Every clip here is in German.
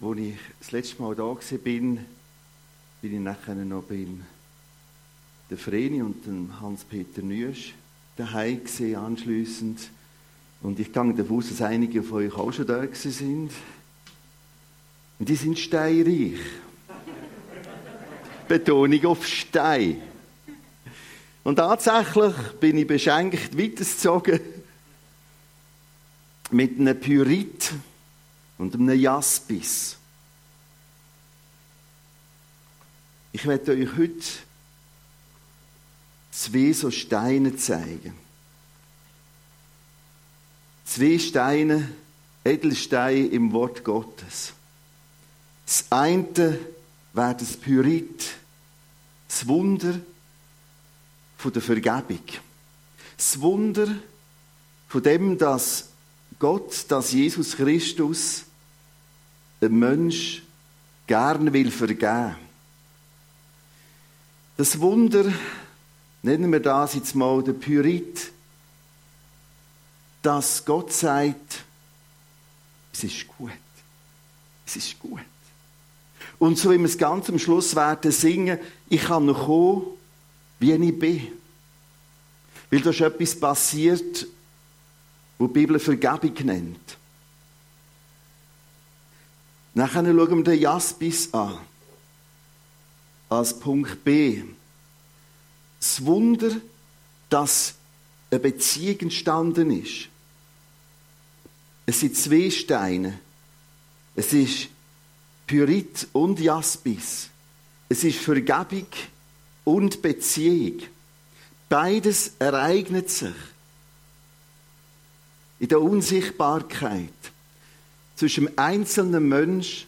Als ich das letzte Mal da war, bin, bin ich nachher noch beim der Vreni und dem Hans-Peter Nüsch daheim gesehen anschliessend. Und ich gehe davon aus, dass einige von euch auch schon da sind. Und die sind steinreich. Betonung auf Stein. Und tatsächlich bin ich beschenkt weitergezogen mit einem Pyrit und einem Jaspis. Ich werde euch heute zwei so Steine zeigen. Zwei Steine, Edelsteine im Wort Gottes. Das eine wäre das Pyrit, das Wunder von der Vergebung. Das Wunder von dem, dass Gott, dass Jesus Christus ein Mensch gern will vergeben. Das Wunder, nennen wir das jetzt mal der Pyrit, dass Gott sagt, es ist gut. Es ist gut. Und so wie wir es ganz am Schluss werden singen, ich kann noch kommen, wie ich bin. Weil da ist etwas passiert, wo die Bibel Vergebung nennt. Nachher schauen wir den Jaspis an. Als Punkt B. Das Wunder, dass eine Beziehung entstanden ist. Es sind zwei Steine. Es ist Pyrit und Jaspis. Es ist Vergebung und Beziehung. Beides ereignet sich in der Unsichtbarkeit zwischen dem einzelnen Mensch,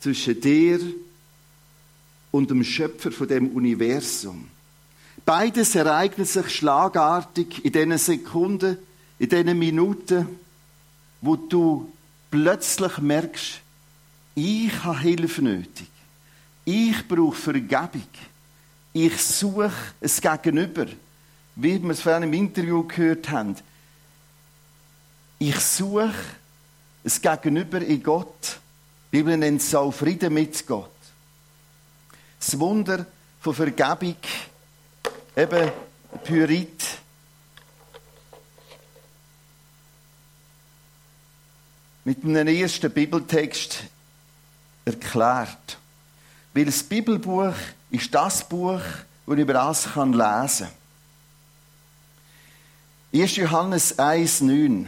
zwischen dir und dem Schöpfer von dem Universum. Beides ereignet sich schlagartig in diesen Sekunden, in diesen Minuten, wo du plötzlich merkst, ich habe Hilfe nötig. Ich brauche Vergebung. Ich suche es Gegenüber. Wie wir es vorhin im Interview gehört haben. Ich suche es Gegenüber in Gott. Die Bibel nennt es auch Frieden mit Gott. Das Wunder von Vergebung, eben Pyrit. Mit einem ersten Bibeltext erklärt. Weil das Bibelbuch ist das Buch, das ich über das lesen kann. 1. Johannes 1,9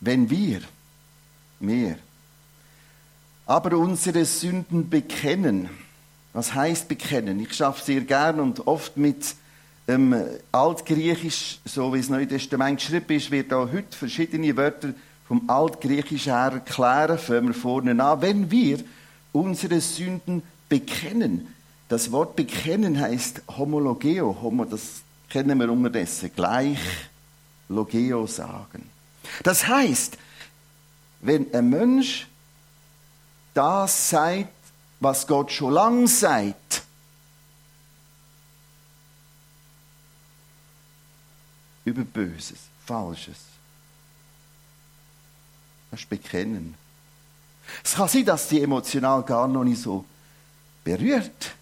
wenn wir, mehr, aber unsere Sünden bekennen, was heißt bekennen? Ich schaffe sehr gern und oft mit ähm, Altgriechisch, so wie es Neue Testament geschrieben ist, wird auch heute verschiedene Wörter vom Altgriechischen her erklären. Fangen wir vorne an. Wenn wir unsere Sünden bekennen, das Wort bekennen heißt homologeo, homo, das kennen wir unterdessen, gleich logeo sagen. Das heißt, wenn ein Mensch das sagt, was Gott schon lang sagt, über Böses, Falsches, das ist Bekennen. Es kann sein, dass die emotional gar noch nicht so berührt.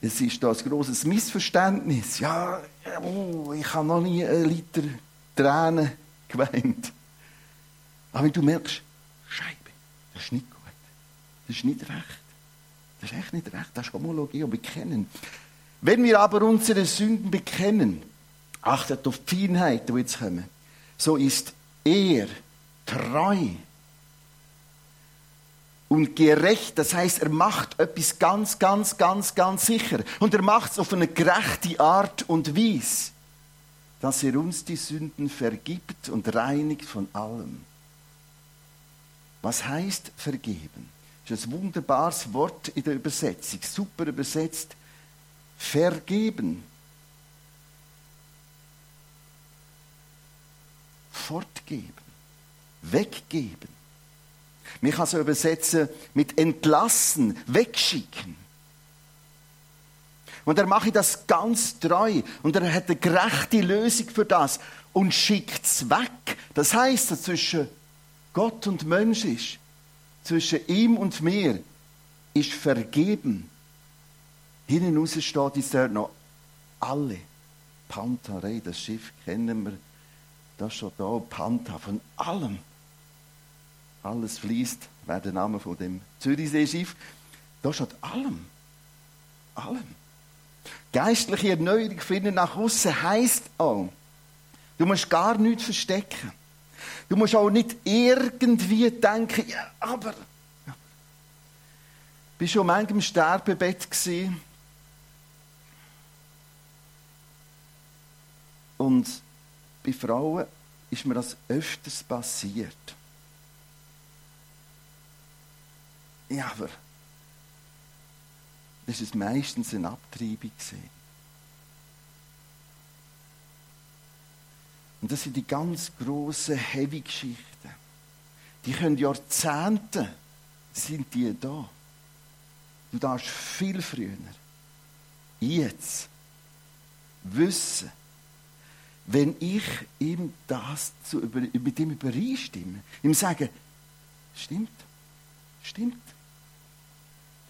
Es ist da ein großes Missverständnis. Ja, oh, ich habe noch nie einen Liter Tränen geweint. Aber wenn du merkst, Scheibe, das ist nicht gut. Das ist nicht recht. Das ist echt nicht recht. Das ist Homologie und Bekennen. Wenn wir aber unsere Sünden bekennen, achtet auf die Feinheiten, die jetzt kommen, so ist er treu und gerecht. Das heißt, er macht etwas ganz, ganz, ganz, ganz sicher. Und er macht es auf eine gerechte Art und Weise dass er uns die Sünden vergibt und reinigt von allem. Was heißt vergeben? Das ist ein wunderbares Wort in der Übersetzung, super übersetzt. Vergeben. Fortgeben. Weggeben. Man kann so übersetzen mit entlassen, wegschicken. Und er mache das ganz treu. Und er hat eine gerechte Lösung für das. Und schickt es weg. Das heißt, dass zwischen Gott und Mensch ist. zwischen ihm und mir ist vergeben. Hinten raus steht jetzt dort noch alle. Pantarei, das Schiff kennen wir. Das steht da, Panta, von allem. Alles fließt, wäre der Name von dem Zürichseeschiff. Da steht allem. Allem. Geistliche Erneuerung finden nach außen heisst auch, du musst gar nichts verstecken. Du musst auch nicht irgendwie denken, ja, aber. Ja. Bist du schon manchmal im Sterbebett gewesen? Und bei Frauen ist mir das öfters passiert. Ja, aber das ist meistens eine Abtreibung gesehen. Und das sind die ganz großen Heavy-Geschichten. Die können Jahrzehnte sind die da. Du darfst viel früher, jetzt, wissen, wenn ich ihm das zu, mit ihm übereinstimme, ihm sage, stimmt, stimmt,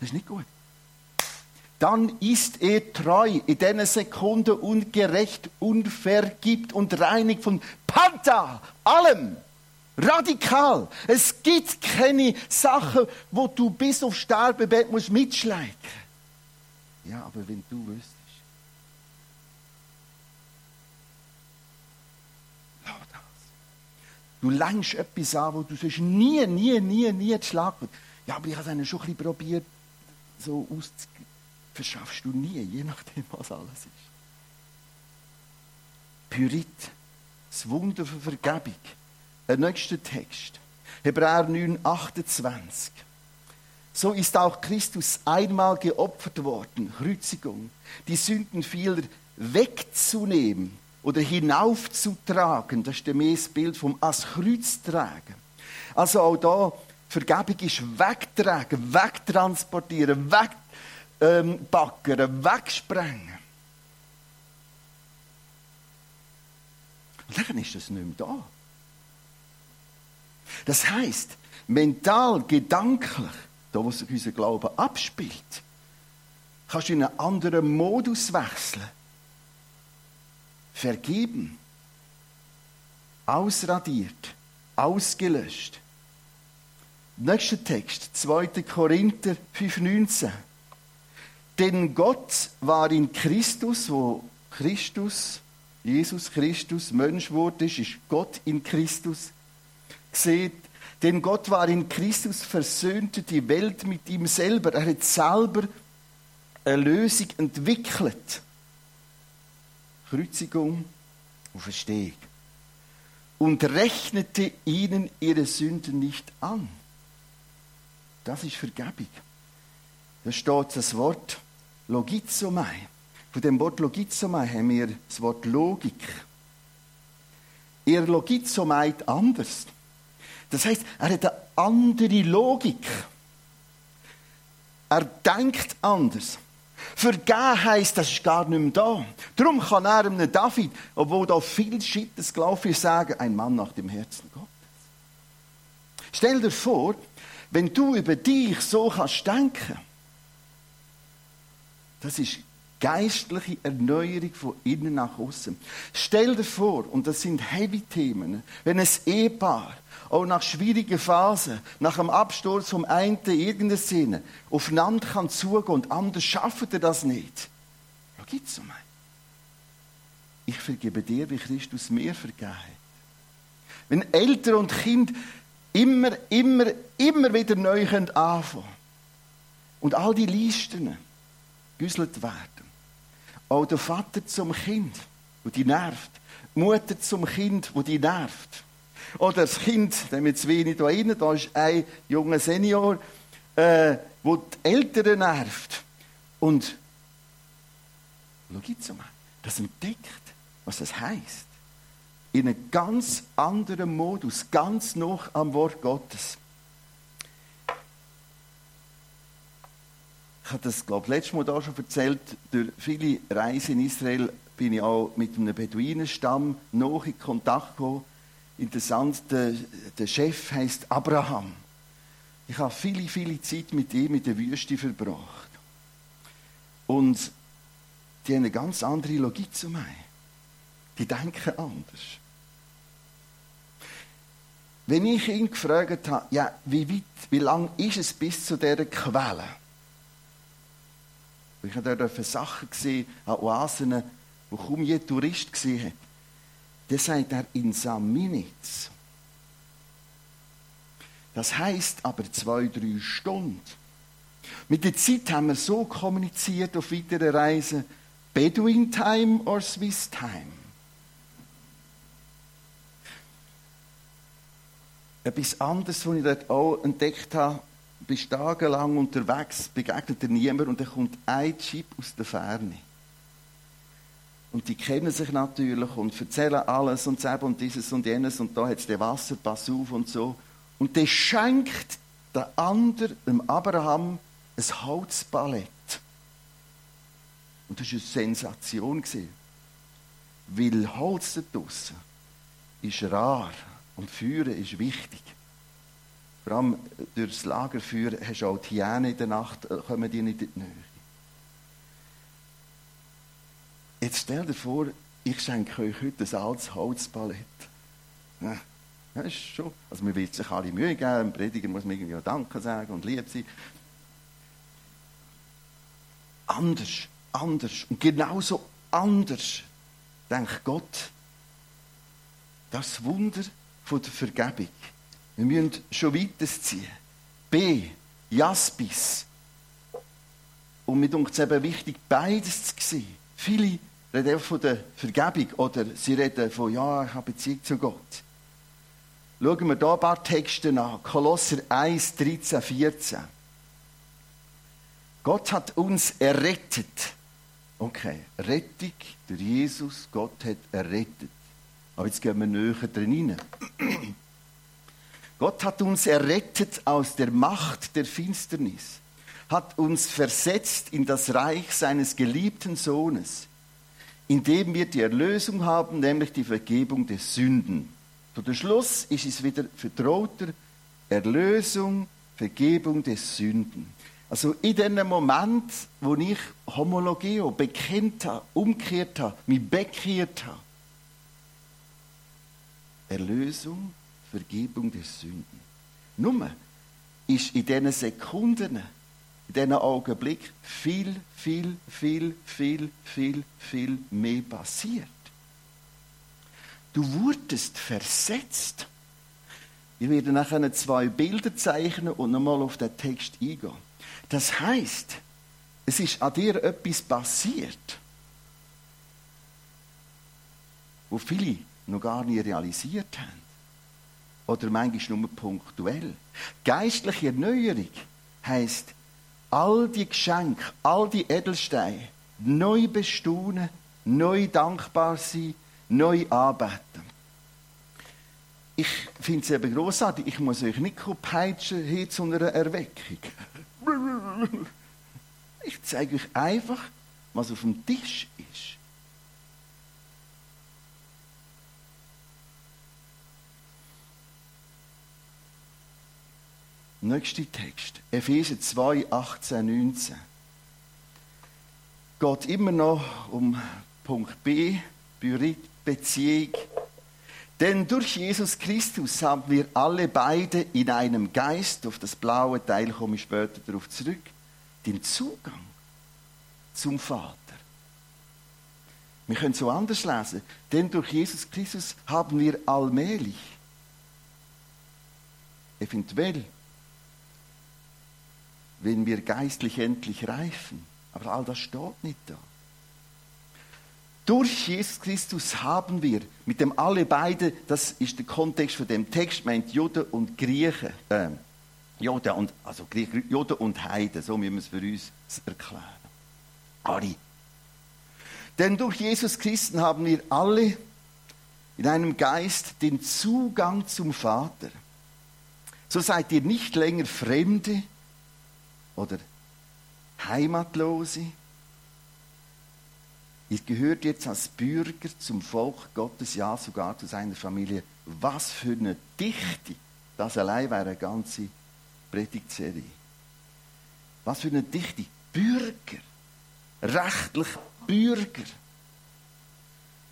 das ist nicht gut dann ist er treu in diesen Sekunden ungerecht und vergibt und reinigt von Panta, allem. Radikal. Es gibt keine Sachen, wo du bis auf Sterbebett musst mitschleichen. Ja, aber wenn du wüsstest. Du längst etwas an, wo du sonst nie, nie, nie, nie zu schlagen Ja, aber ich habe es schon ein bisschen probiert, so auszugehen verschaffst du nie, je nachdem, was alles ist. Pyrit, das Wunder von Vergebung. Der nächste Text, Hebräer 9, 28. So ist auch Christus einmal geopfert worden, Kreuzigung, die Sünden vieler wegzunehmen oder hinaufzutragen. Das ist das Bild vom als Kreuz tragen. Also auch da, Vergebung ist wegtragen, wegtransportieren, weg ähm, baggern, wegsprengen. Und dann ist das nicht mehr da. Das heißt, mental, gedanklich, da wo sich unser Glaube abspielt, kannst du in einen anderen Modus wechseln. Vergeben. Ausradiert. Ausgelöscht. Nächster Text, 2. Korinther 5,19. Denn Gott war in Christus, wo Christus, Jesus Christus Mensch wurde, ist Gott in Christus. Seht, denn Gott war in Christus, versöhnte die Welt mit ihm selber. Er hat selber eine Lösung entwickelt. Kreuzigung und Verstehung. Und rechnete ihnen ihre Sünden nicht an. Das ist Vergebung. Da steht das Wort Logizomai. Von dem Wort Logizomai haben wir das Wort Logik. Er Logizomait anders. Das heißt, er hat eine andere Logik. Er denkt anders. Vergeben heisst, das ist gar nicht mehr da. Darum kann er einem David, obwohl da viel Schittes gelaufen ist, sagen, ein Mann nach dem Herzen Gottes. Stell dir vor, wenn du über dich so kannst denken, das ist geistliche Erneuerung von innen nach außen. Stell dir vor, und das sind heavy Themen, wenn ein Ehepaar auch nach schwierigen Phasen, nach dem Absturz vom einen irgendeine Szene, aufeinander kann zugehen und anders schafft er das nicht. Da gibt es um Ich vergebe dir, wie Christus mir vergeben hat. Wenn Eltern und Kind immer, immer, immer wieder neu anfangen können und all die Listen, gegüsselt werden. Auch der Vater zum Kind, wo die nervt. Die Mutter zum Kind, wo die nervt. Oder das Kind, dem jetzt wenig da rein, da ist ein junger Senior, äh, wo die Eltern nervt. Und schau mal, das entdeckt, was das heißt. In einem ganz anderen Modus, ganz noch am Wort Gottes. Ich habe das, glaube ich, letztes Mal da schon erzählt, durch viele Reisen in Israel bin ich auch mit einem Beduinenstamm noch in Kontakt gekommen. Interessant, der, der Chef heißt Abraham. Ich habe viele, viele Zeit mit ihm in der Wüste verbracht. Und die haben eine ganz andere Logik zu mir. Die denken anders. Wenn ich ihn gefragt habe, ja, wie weit, wie lang ist es bis zu dieser Quelle? Ich habe dort Sachen gesehen, an Oasen, wo kaum je Tourist gesehen hat. Dann sagt er in some minutes. Das heißt aber zwei, drei Stunden. Mit der Zeit haben wir so kommuniziert auf weiteren Reisen, Bedouin Time or Swiss Time. Etwas anderes, was ich dort auch entdeckt habe, bist tagelang unterwegs, begegnet dir niemand und dann kommt ein Chip aus der Ferne. Und die kennen sich natürlich und erzählen alles und das und dieses und jenes und da hat es den Wasser, pass auf und so. Und der schenkt der andere, dem Abraham, ein Holzballett. Und das war eine Sensation. Weil Holz da draussen ist rar und Führen ist wichtig. Vor allem durchs Lagerfeuer hast du auch die Hyänen in der Nacht, äh, kommen die nicht in die Nähe. Jetzt stell dir vor, ich schenke euch heute ein altes Holzballett. Ja, das ist schon. Also, man will sich alle Mühe geben, ein Prediger muss mir irgendwie auch Danke sagen und lieb sein. Anders, anders und genauso anders denkt Gott. Das Wunder von der Vergebung. Wir müssen schon weiterziehen. B. Jaspis. Und mir denkt es eben wichtig, beides zu sehen. Viele reden von der Vergebung oder sie reden von, ja, ich habe Beziehung zu Gott. Schauen wir hier ein paar Texte an. Kolosser 1, 13, 14. Gott hat uns errettet. Okay, Rettung durch Jesus, Gott hat errettet. Aber jetzt gehen wir näher drin rein. Gott hat uns errettet aus der Macht der Finsternis, hat uns versetzt in das Reich seines geliebten Sohnes, in dem wir die Erlösung haben, nämlich die Vergebung der Sünden. Zu der Schluss ist es wieder vertrauter Erlösung, Vergebung der Sünden. Also in dem Moment, wo ich Homologeo bekennt habe, umgekehrt habe, mich bekehrt habe, Erlösung, Vergebung der Sünden. Nur ist in diesen Sekunden, in diesen Augenblick viel, viel, viel, viel, viel, viel mehr passiert. Du wurdest versetzt. Ich werde nachher zwei Bilder zeichnen und nochmal auf den Text eingehen. Das heißt, es ist an dir etwas passiert, wo viele noch gar nie realisiert haben. Oder manchmal nur punktuell. Geistliche Erneuerung heisst, all die Geschenke, all die Edelsteine neu bestaunen, neu dankbar sein, neu anbeten. Ich finde es eben grossartig. Ich muss euch nicht peitschen hin zu einer Erweckung. Ich zeige euch einfach, was auf dem Tisch ist. Nächster Text. Epheser 2, 18, 19. Geht immer noch um Punkt B, Beziehung. Denn durch Jesus Christus haben wir alle beide in einem Geist, auf das blaue Teil komme ich später darauf zurück, den Zugang zum Vater. Wir können so anders lesen. Denn durch Jesus Christus haben wir allmählich, eventuell, wenn wir geistlich endlich reifen. Aber all das steht nicht da. Durch Jesus Christus haben wir mit dem alle beide, das ist der Kontext von dem Text, meint Juden und Griechen, äh, Juden und, also Griechen, Juden und Heiden, so müssen wir es für uns erklären. Alle. Denn durch Jesus Christen haben wir alle in einem Geist den Zugang zum Vater. So seid ihr nicht länger Fremde, oder Heimatlose. Ihr gehört jetzt als Bürger zum Volk Gottes, ja sogar zu seiner Familie. Was für eine Dichte! Das allein wäre eine ganze Predigtserie. Was für eine Dichte. Bürger. Rechtlich Bürger.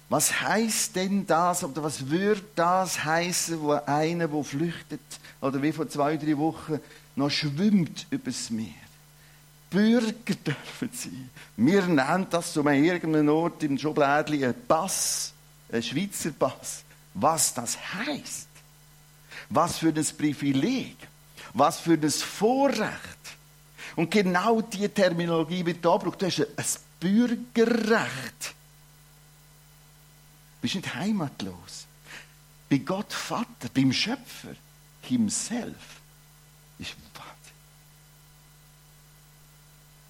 Was heißt denn das, oder was würde das heißen, wo einer, der flüchtet, oder wie vor zwei, drei Wochen, noch schwimmt übers Meer? Bürger dürfen sein. Wir nennen das an irgendeinem Ort im Schublädchen ein Pass, ein Schweizer Pass. Was das heißt? Was für ein Privileg? Was für ein Vorrecht? Und genau diese Terminologie wird da gebraucht. Du hast ein Bürgerrecht. Du bist nicht heimatlos. Bei Gott Vater, beim Schöpfer, himself, ist Wahnsinn.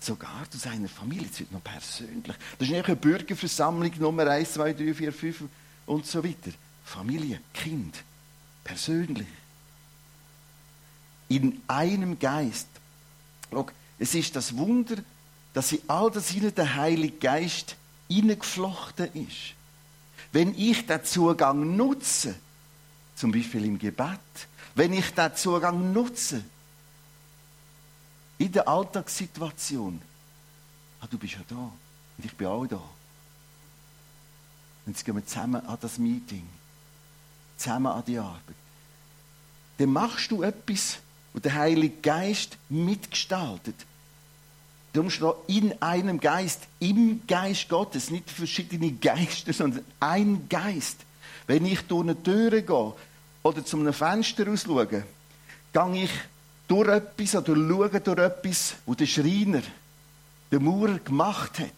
Sogar zu seiner Familie, das wird noch persönlich. Das ist nicht eine Bürgerversammlung Nummer 1, 2, 3, 4, 5 und so weiter. Familie, Kind, persönlich. In einem Geist. Schau, es ist das Wunder, dass in all das hinein der Heilige Geist hineingeflochten ist. Wenn ich den Zugang nutze, zum Beispiel im Gebet, wenn ich den Zugang nutze, in der Alltagssituation, ah, du bist ja da und ich bin auch da. Und jetzt gehen wir zusammen an das Meeting, zusammen an die Arbeit. Dann machst du etwas, wo der Heilige Geist mitgestaltet. Darum steht in einem Geist, im Geist Gottes, nicht verschiedene Geister, sondern ein Geist. Wenn ich durch eine Tür gehe oder zu einem Fenster ausschaue, gehe ich durch etwas oder schaue durch etwas, wo der Schreiner, der Maurer gemacht hat.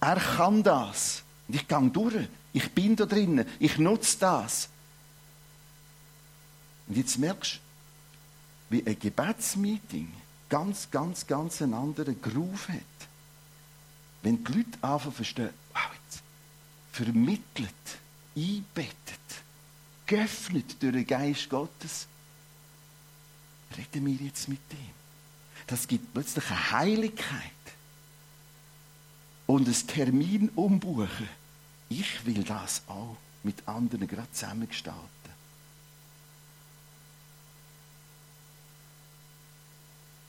Er kann das. Und ich gehe durch. Ich bin da drinnen. Ich nutze das. Und jetzt merkst du, wie ein Gebetsmeeting ganz, ganz, ganz einen anderen Groove hat. Wenn die Leute anfangen verstehen, wow, jetzt vermittelt, einbettet, geöffnet durch den Geist Gottes, reden wir jetzt mit dem. Das gibt plötzlich eine Heiligkeit und ein Termin umbuchen. Ich will das auch mit anderen gerade zusammengestalten.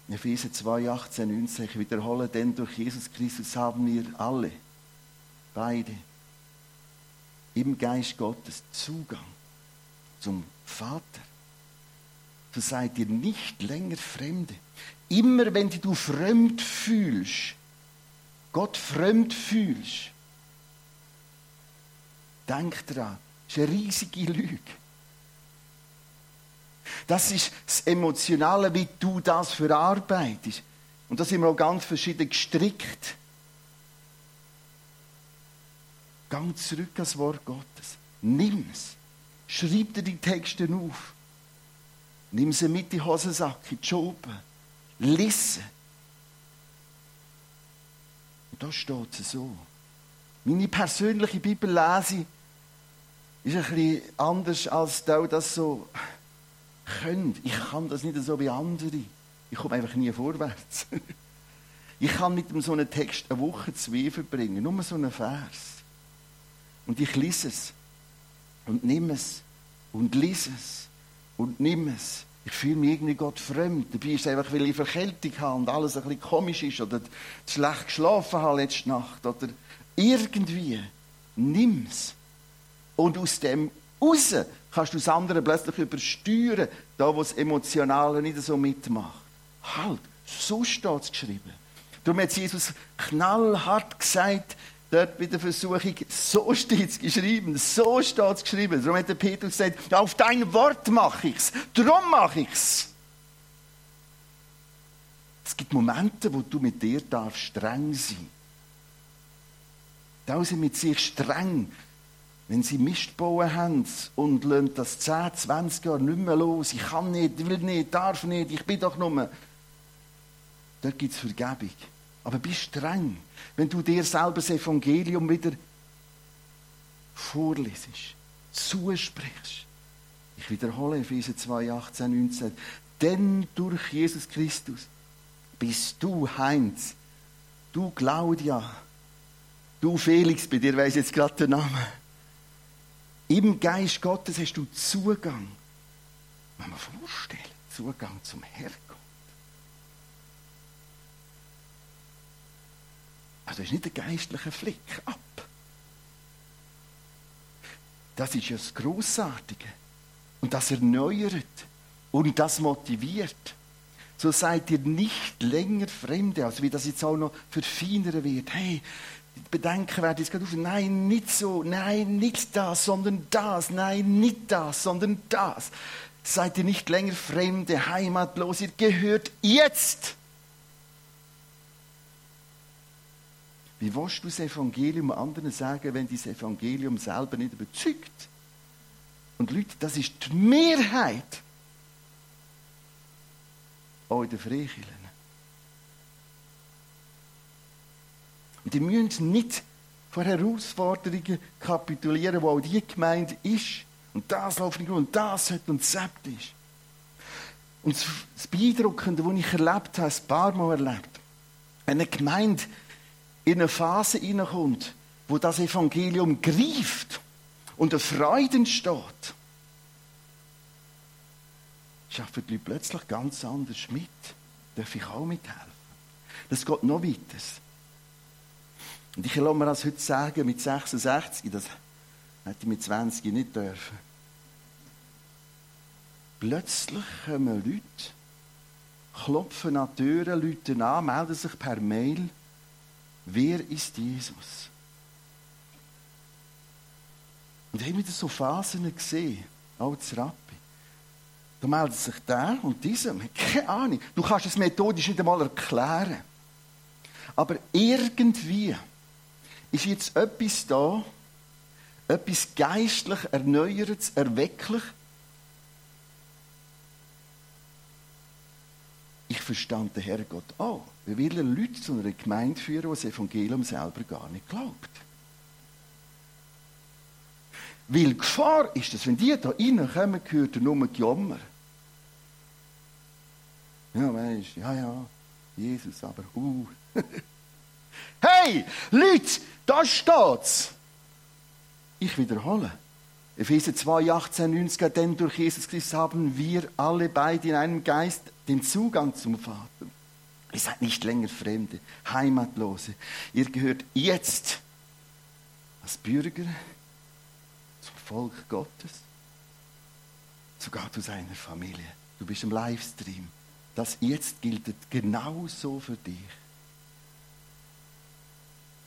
Epheser 2, 18, 19, ich wiederhole, denn durch Jesus Christus haben wir alle, beide, im Geist Gottes Zugang zum Vater. So seid ihr nicht länger Fremde. Immer wenn du fremd fühlst, Gott fremd fühlst, denk dran, das ist eine riesige Lüge. Das ist das Emotionale, wie du das verarbeitest. Und da sind wir auch ganz verschieden gestrickt. Gang zurück ans Wort Gottes. Nimm es. Schreib dir die Texte auf. Nimm sie mit in die Hosensack, in die Schuppe. Lisse. Und da steht es so. Meine persönliche Bibellese ist ein bisschen anders, als du das so könnt. Ich kann das nicht so wie andere. Ich komme einfach nie vorwärts. Ich kann mit so einem Text eine Woche, zwei verbringen. Nur so einen Vers. Und ich lese es. Und nimm es. Und lese es. Und nimm es. Ich fühle mich irgendwie Gott fremd. Dabei ist es einfach, weil ich Verkältung habe und alles ein bisschen komisch ist oder schlecht geschlafen habe letzte Nacht oder irgendwie. Nimm es. Und aus dem raus kannst du das andere plötzlich übersteuern, da wo das Emotionale nicht so mitmacht. Halt, so steht es geschrieben. Darum hat Jesus knallhart gesagt, dort bei der Versuchung, so steht es geschrieben, so steht es geschrieben. Darum hat der Petrus gesagt, auf dein Wort mache ich es, darum mache ich es. Es gibt Momente, wo du mit dir darfst streng sein. Da sind mit sich streng. Wenn sie Mist bauen haben und lassen das 10, 20 Jahre nicht mehr los, ich kann nicht, will nicht, darf nicht, ich bin doch nur. Dort gibt es Vergebung. Aber bist streng, wenn du dir selber das Evangelium wieder vorlesest, zusprichst. Ich wiederhole Epheser 2, 18, 19. Denn durch Jesus Christus bist du Heinz, du Claudia, du Felix, bei dir weiß jetzt gerade der Name im Geist Gottes hast du Zugang. Wenn man vorstellen, Zugang zum Herrgott. Also das ist nicht ein geistlicher Flick ab. Das ist ja das Grossartige. Und das erneuert und das motiviert. So seid ihr nicht länger Fremde, also wie das jetzt auch noch verfeinern wird. Hey, die Bedenken werden jetzt gerade auf. Nein, nicht so. Nein, nicht das, sondern das. Nein, nicht das, sondern das. Seid ihr nicht länger Fremde, heimatlos. Ihr gehört jetzt. Wie willst du das Evangelium anderen sagen, wenn dieses Evangelium selber nicht überzeugt? Und Leute, das ist die Mehrheit. Auch in den Freikirchen. Und die müssen nicht vor Herausforderungen kapitulieren, wo auch die Gemeinde ist. Und das läuft nicht und das hat und das ist. Und das Beeindruckende, was ich erlebt habe, ein paar Mal erlebt, eine Gemeinde in eine Phase hineinkommt, wo das Evangelium greift und eine Freude entsteht, schaffen die Leute plötzlich ganz anders mit. Darf ich auch mithelfen? Das geht noch weiter. Und ich lasse mir das heute sagen, mit 66, das hätte ich mit 20 nicht dürfen. Plötzlich kommen Leute, klopfen an Türen, Leute an, melden sich per Mail. Wer ist Jesus? Und ich habe wieder so Phasen gesehen, auch als Rappi. Da meldet sich der und dieser, keine Ahnung. Du kannst es methodisch nicht einmal erklären. Aber irgendwie ist jetzt etwas da, etwas geistlich erneuertes, erwecklich. Ich verstand den Herrgott auch. Wir wollen Leute zu einer Gemeinde führen, die das Evangelium selber gar nicht glaubt. Weil die Gefahr ist, dass wenn die da reinkommen, gehört nur Gejammer. Ja, weißt ja, ja, Jesus, aber uh. hey, Leute, da steht's. Ich wiederhole. Epheser 2, 18, 19, denn durch Jesus Christus haben wir alle beide in einem Geist den Zugang zum Vater. Ihr seid nicht länger Fremde, Heimatlose. Ihr gehört jetzt als Bürger zum Volk Gottes, sogar zu seiner Familie. Du bist im Livestream. Das jetzt gilt genauso für dich.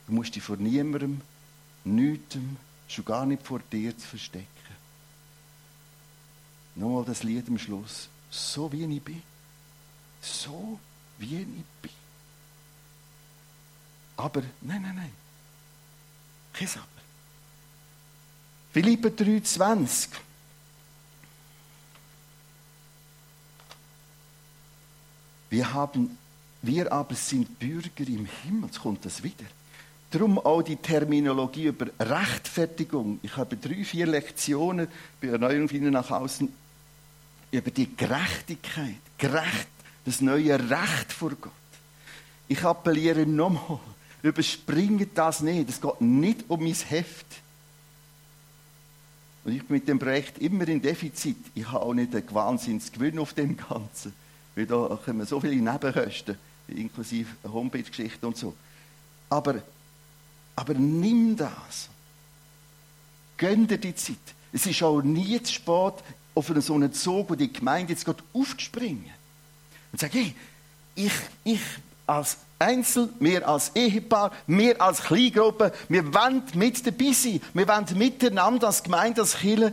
Du musst dich vor niemandem, niemandem, schon gar nicht vor dir zu verstecken. Nochmal das Lied am Schluss. So wie ich bin. So wie ich bin. Aber, nein, nein, nein. Kein Aber. Philippe 3,20. Wir haben, wir aber sind Bürger im Himmel. Jetzt kommt das wieder. Darum auch die Terminologie über Rechtfertigung. Ich habe drei, vier Lektionen bei Erneuerung von nach außen über die Gerechtigkeit. Gerecht, das neue Recht vor Gott. Ich appelliere nochmal, überspringe das nicht. Es geht nicht um mein Heft. Und ich bin mit dem Projekt immer in Defizit. Ich habe auch nicht einen Wahnsinnsgewinn auf dem Ganzen. Weil da kommen so viele Nebenkosten, inklusive Homepage-Geschichte und so. Aber aber nimm das. Gönn dir die Zeit. Es ist auch nie zu spät, auf so einen Zug, wo die Gemeinde jetzt aufzuspringen. Und sag, hey, ich, ich als Einzel, wir als Ehepaar, wir als Kleingruppe, wir wollen mit dabei sein. Wir wollen miteinander als Gemeinde, als Kirche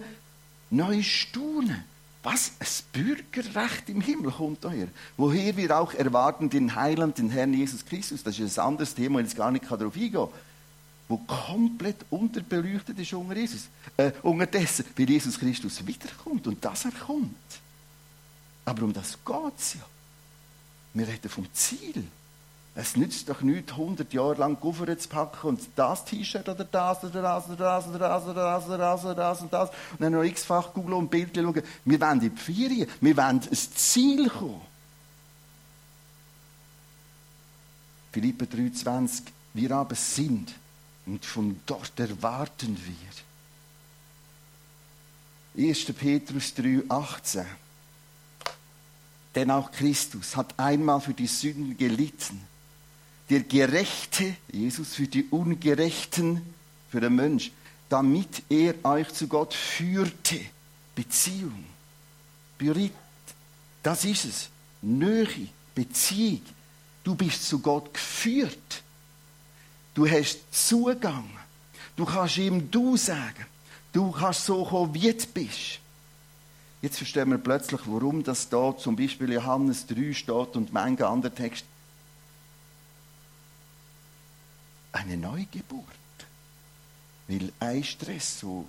neu staunen. Was? Ein Bürgerrecht im Himmel kommt daher. Woher wir auch erwarten den Heiland, den Herrn Jesus Christus. Das ist ein anderes Thema, ich jetzt gar nicht darauf eingehen wo komplett unterbeleuchtet ist unter Jesus, äh, unterdessen, wie Jesus Christus wiederkommt und dass er kommt. Aber um das geht es ja. Wir reden vom Ziel. Es nützt doch nichts, 100 Jahre lang Koffer zu packen und das T-Shirt oder das oder das oder das oder das oder das oder das oder das und das und dann noch x-fach googeln und Bilder schauen. Wir wollen in die Ferien, wir wollen ins Ziel kommen. Philippe 3,20 Wir aber sind und von dort erwarten wir. 1. Petrus 3, 18. Denn auch Christus hat einmal für die Sünden gelitten. Der Gerechte, Jesus für die Ungerechten, für den Mensch, damit er euch zu Gott führte. Beziehung. Pyrit. Das ist es. Nähe, Beziehung. Du bist zu Gott geführt. Du hast Zugang. Du kannst ihm du sagen. Du kannst so kommen, wie du bist. Jetzt verstehen wir plötzlich, warum das da zum Beispiel Johannes 3 steht und manche andere Texte. Eine Neugeburt. Weil ein Stress, so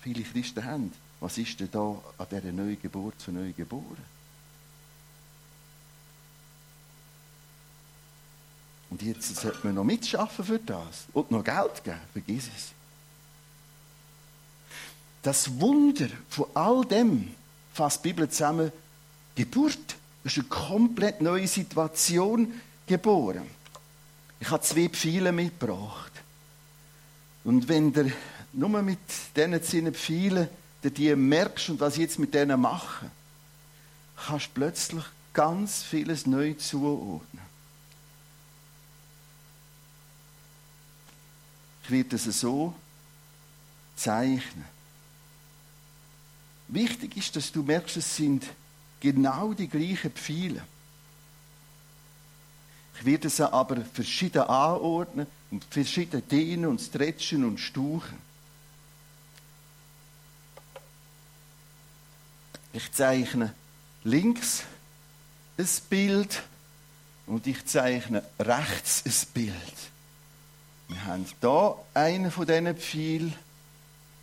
viele Christen haben, was ist denn da an dieser Neugeburt zu neu geboren? Und jetzt sollte man noch mitschaffen für das und noch Geld geben. Vergiss es. Das Wunder von all dem fasst die Bibel zusammen. Geburt ist eine komplett neue Situation geboren. Ich habe zwei Pfeile mitgebracht. Und wenn du nur mit diesen zehn Pfeilen die merkst und was ich jetzt mit denen mache, kannst du plötzlich ganz vieles neu zuordnen. Ich werde es so zeichnen. Wichtig ist, dass du merkst, es sind genau die gleichen Pfeile. Ich werde sie aber verschieden anordnen und verschieden dehnen und stretchen und stauchen. Ich zeichne links ein Bild und ich zeichne rechts ein Bild. Wir haben hier einen von diesen Pfeilen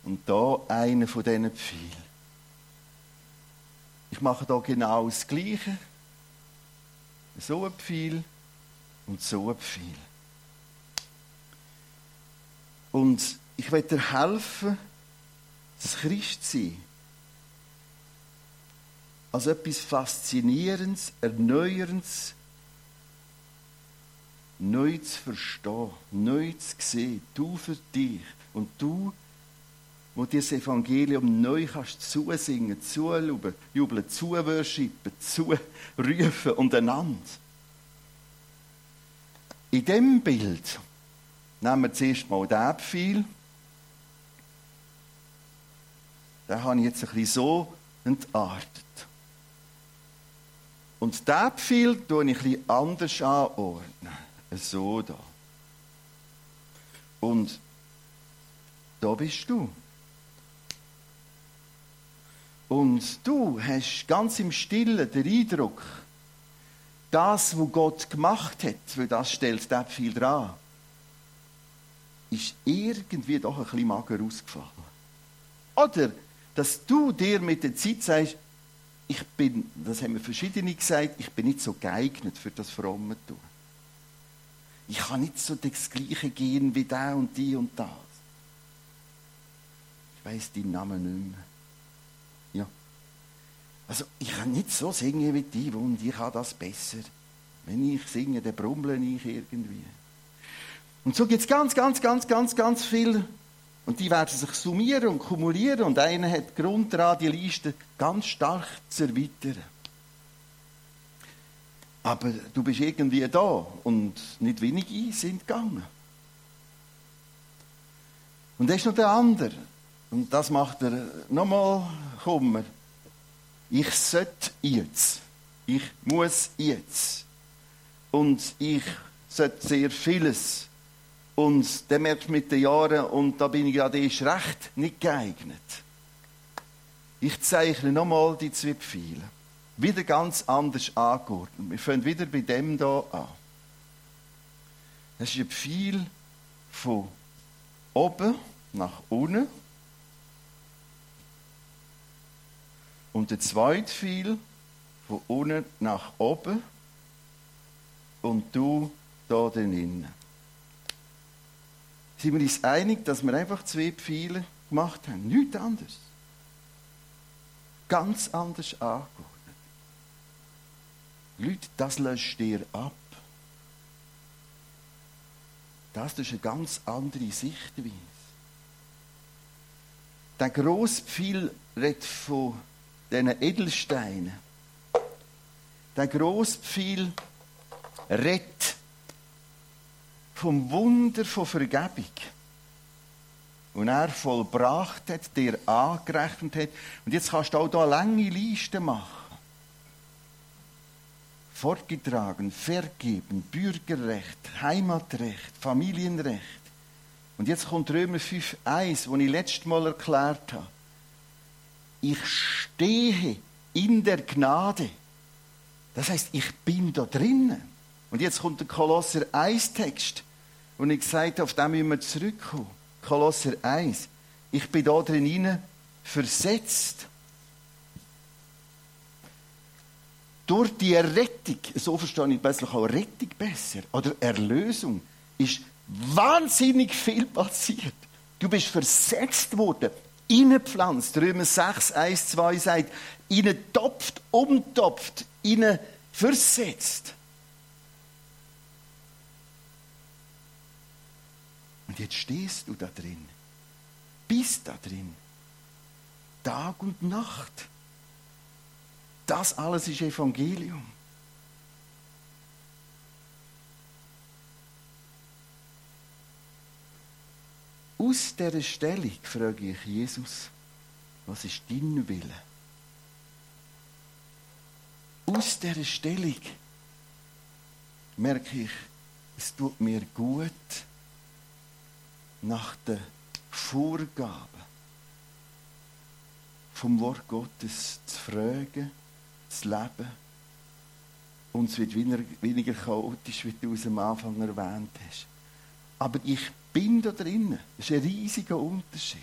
und hier einen von diesen Pfeilen. Ich mache hier genau das Gleiche. So Pfeil und so Pfeil. Und ich werde dir helfen, das Christsein als etwas Faszinierendes, Erneuerndes, neu zu verstehen, neu zu sehen. Du für dich und du wo dir das Evangelium neu kannst zusingen, zujubeln, zuworshipen, zurufen und einander. In dem Bild nehmen wir zuerst mal den Pfeil. Den habe ich jetzt ein bisschen so entartet. Und diesen Pfeil tue ich bisschen anders anordnen. So da. Und da bist du. Und du hast ganz im Stillen den Eindruck, das, was Gott gemacht hat, weil das stellt der viel dran, ist irgendwie doch ein bisschen mager ausgefallen. Oder, dass du dir mit der Zeit sagst, ich bin, das haben wir verschiedene gesagt, ich bin nicht so geeignet für das fromme tun. Ich kann nicht so das Gleiche gehen wie der und die und das. Ich weiß deinen Namen nicht mehr. Also ich kann nicht so singen wie die und ich habe das besser. Wenn ich singe, dann brummle ich irgendwie. Und so gibt es ganz, ganz, ganz, ganz, ganz viel. Und die werden sich summieren und kumulieren. Und einer hat Grund daran, die Liste ganz stark zu erweitern. Aber du bist irgendwie da und nicht wenige sind gegangen. Und das ist noch der andere. Und das macht er nochmal Kummer. Ich sollte jetzt. Ich muss jetzt. Und ich sollte sehr vieles. Und dann merkt mit den Jahren, und da bin ich gerade erst recht nicht geeignet. Ich zeichne nochmal die zwei Pfeile. Wieder ganz anders angeordnet. Wir fangen wieder bei dem hier an. Das ist ein Pfeil von oben nach unten Und der zweite fiel von unten nach oben und du da drinnen. Sind wir uns einig, dass wir einfach zwei Pfeile gemacht haben? Nichts anderes. Ganz anders angeordnet. Leute, das löscht dir ab. Das ist eine ganz andere Sichtweise. Der grosse Pfeil redet von diesen Edelsteinen. der Grosspfeil redet vom Wunder von Vergebung. Und er vollbracht hat, dir angerechnet hat. Und jetzt kannst du auch hier lange Liste machen. Fortgetragen, vergeben, Bürgerrecht, Heimatrecht, Familienrecht. Und jetzt kommt Römer 5,1, wo ich letztes Mal erklärt habe. Ich stehe in der Gnade. Das heißt, ich bin da drinnen. Und jetzt kommt der Kolosser 1 Text, und ich gesagt habe, auf den müssen wir zurückkommen. Kolosser 1. Ich bin da drin versetzt. Durch die Errettung, so verstehe ich plötzlich auch Rettung besser, oder Erlösung, ist wahnsinnig viel passiert. Du bist versetzt worden, innepflanzt. Römer 6, 1, 2 sagt, topft, umtopft, innen versetzt. Und jetzt stehst du da drin, bist da drin, Tag und Nacht. Das alles ist Evangelium. Aus dieser Stellung frage ich Jesus, was ist dein Wille? Aus dieser Stellung merke ich, es tut mir gut, nach den Vorgaben vom Wort Gottes zu fragen, zu leben. Und es wird weniger, weniger chaotisch, wie du es am Anfang erwähnt hast. Aber ich bin da drinnen. Das ist ein riesiger Unterschied.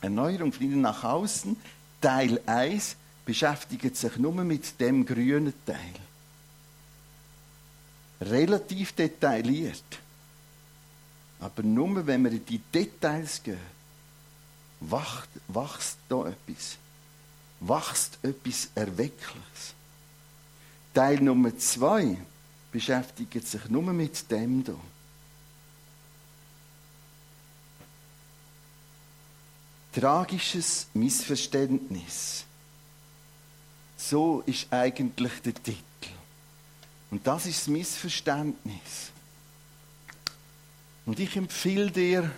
Erneuerung von innen nach außen, Teil 1, beschäftigt sich nur mit dem grünen Teil. Relativ detailliert. Aber nur wenn wir in die Details gehen, wächst da etwas. Wachst etwas Erweckliches. Teil Nummer zwei beschäftigt sich nur mit dem hier. Tragisches Missverständnis. So ist eigentlich der Titel. Und das ist das Missverständnis. Und ich empfehle dir,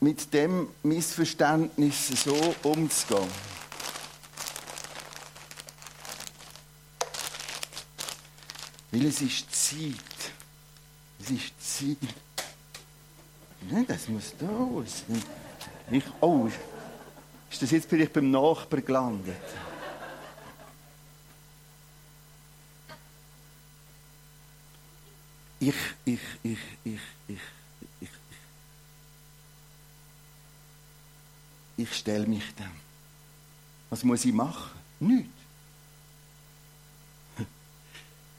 mit dem Missverständnis so umzugehen. Weil es ist Zeit. Es ist Zeit. Nein, das muss da aus. Ich, oh, ist das jetzt vielleicht beim Nachbar gelandet? ich, ich, ich, ich, ich, ich, ich, ich stelle mich dem. Was muss ich machen? Nichts.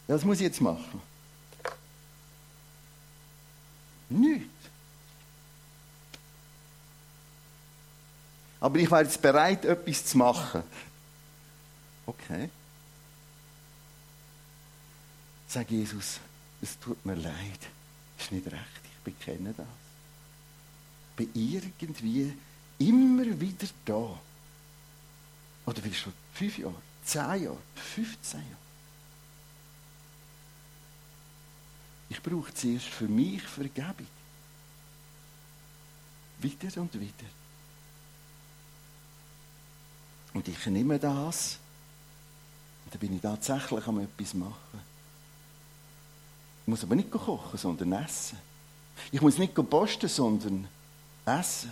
Was muss ich jetzt machen? Nichts. Aber ich wäre jetzt bereit, etwas zu machen. Okay. Sag Jesus, es tut mir leid, ist nicht recht, ich bekenne das. Bin irgendwie immer wieder da. Oder will schon fünf Jahre, zehn Jahre, 15 Jahre. Ich brauche zuerst für mich Vergebung. Wieder und wieder. Und ich nehme das und dann bin ich tatsächlich am etwas machen. Ich muss aber nicht kochen, sondern essen. Ich muss nicht posten, sondern essen.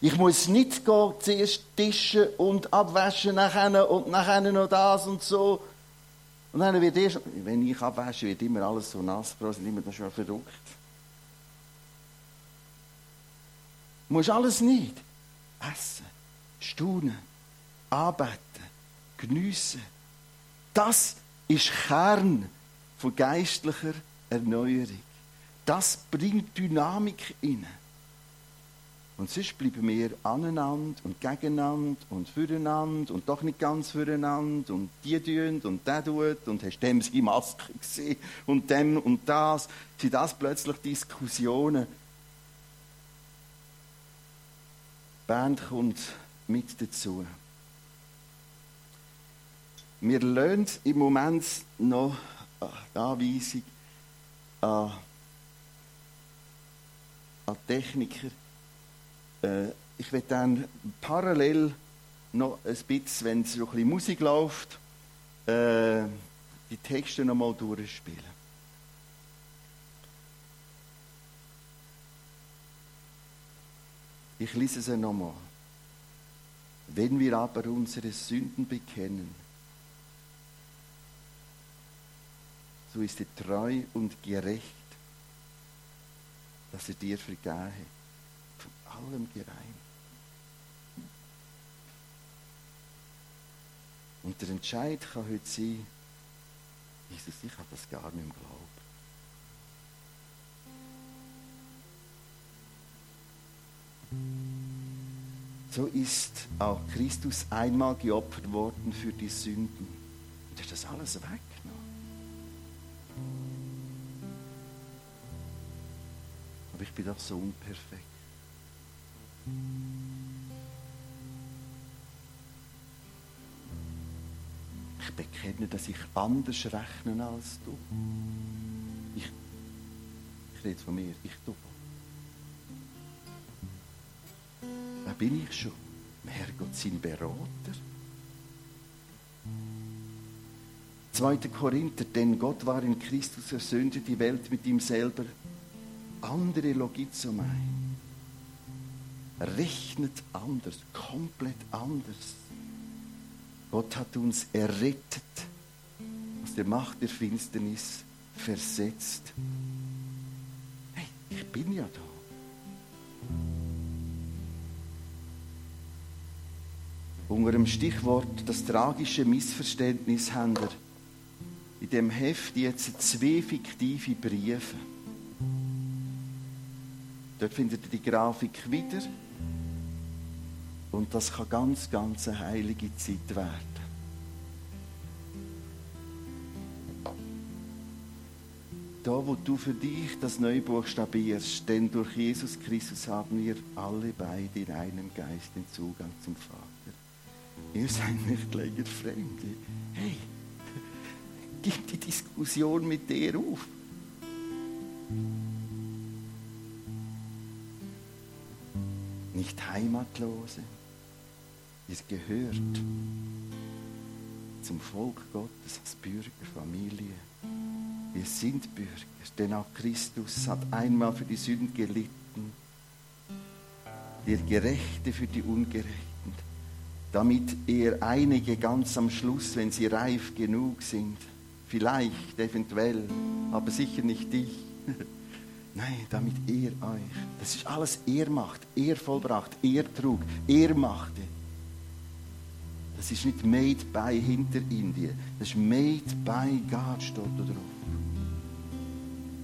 Ich muss nicht zuerst tischen und abwaschen nachher und nachher noch das und so. Und dann wird erst, wenn ich abwasche, wird immer alles so nass, sind immer schon verrückt. Du musst alles nicht. Essen, staunen, arbeiten, geniessen. Das ist Kern von geistlicher Erneuerung. Das bringt Dynamik rein. Und sonst bleiben wir aneinander und gegeneinander und füreinander und doch nicht ganz füreinander und die tun und der tut und hast dem seine Maske gesehen und dem und das. Sind das plötzlich Diskussionen? Die Band kommt mit dazu. Wir lernen im Moment noch die Anweisung an, an Techniker. Äh, ich werde dann parallel noch ein bisschen, wenn so ein bisschen Musik läuft, äh, die Texte noch mal durchspielen. Ich lese sie nochmal. Wenn wir aber unsere Sünden bekennen, so ist er treu und gerecht, dass er dir vergehe, von allem gerein. Und der Entscheid kann heute sein, Jesus, ich habe das gar nicht im Glauben. So ist auch Christus einmal geopfert worden für die Sünden. Und hat das alles weggenommen. Ich bin doch so unperfekt. Ich bekenne, dass ich anders rechne als du. Ich, ich rede von mir, ich tue. Wer bin ich schon? Herrgott, sein Berater. 2. Korinther, denn Gott war in Christus, ersöhnte die Welt mit ihm selber. Andere Logizomai. Rechnet anders, komplett anders. Gott hat uns errettet, aus der Macht der Finsternis versetzt. Hey, ich bin ja da. Unter dem Stichwort das tragische Missverständnis haben wir in dem Heft jetzt zwei fiktive Briefe. Dort findet ihr die Grafik wieder. Und das kann ganz, ganz eine heilige Zeit werden. Da, wo du für dich das neu buchstabierst, denn durch Jesus Christus haben wir alle beide in einem Geist den Zugang zum Vater. Ihr seid nicht länger Fremde. Hey, gib die Diskussion mit dir auf. Nicht Heimatlose. Ihr gehört zum Volk Gottes als Bürger, Familie. Wir sind Bürger, denn auch Christus hat einmal für die Sünden gelitten. Der Gerechte für die Ungerechten damit er einige ganz am Schluss, wenn sie reif genug sind, vielleicht, eventuell, aber sicher nicht dich, nein, damit er euch, das ist alles er macht, er vollbracht, er trug, er machte. Das ist nicht made by hinter Indien, das ist made by God, steht da drauf.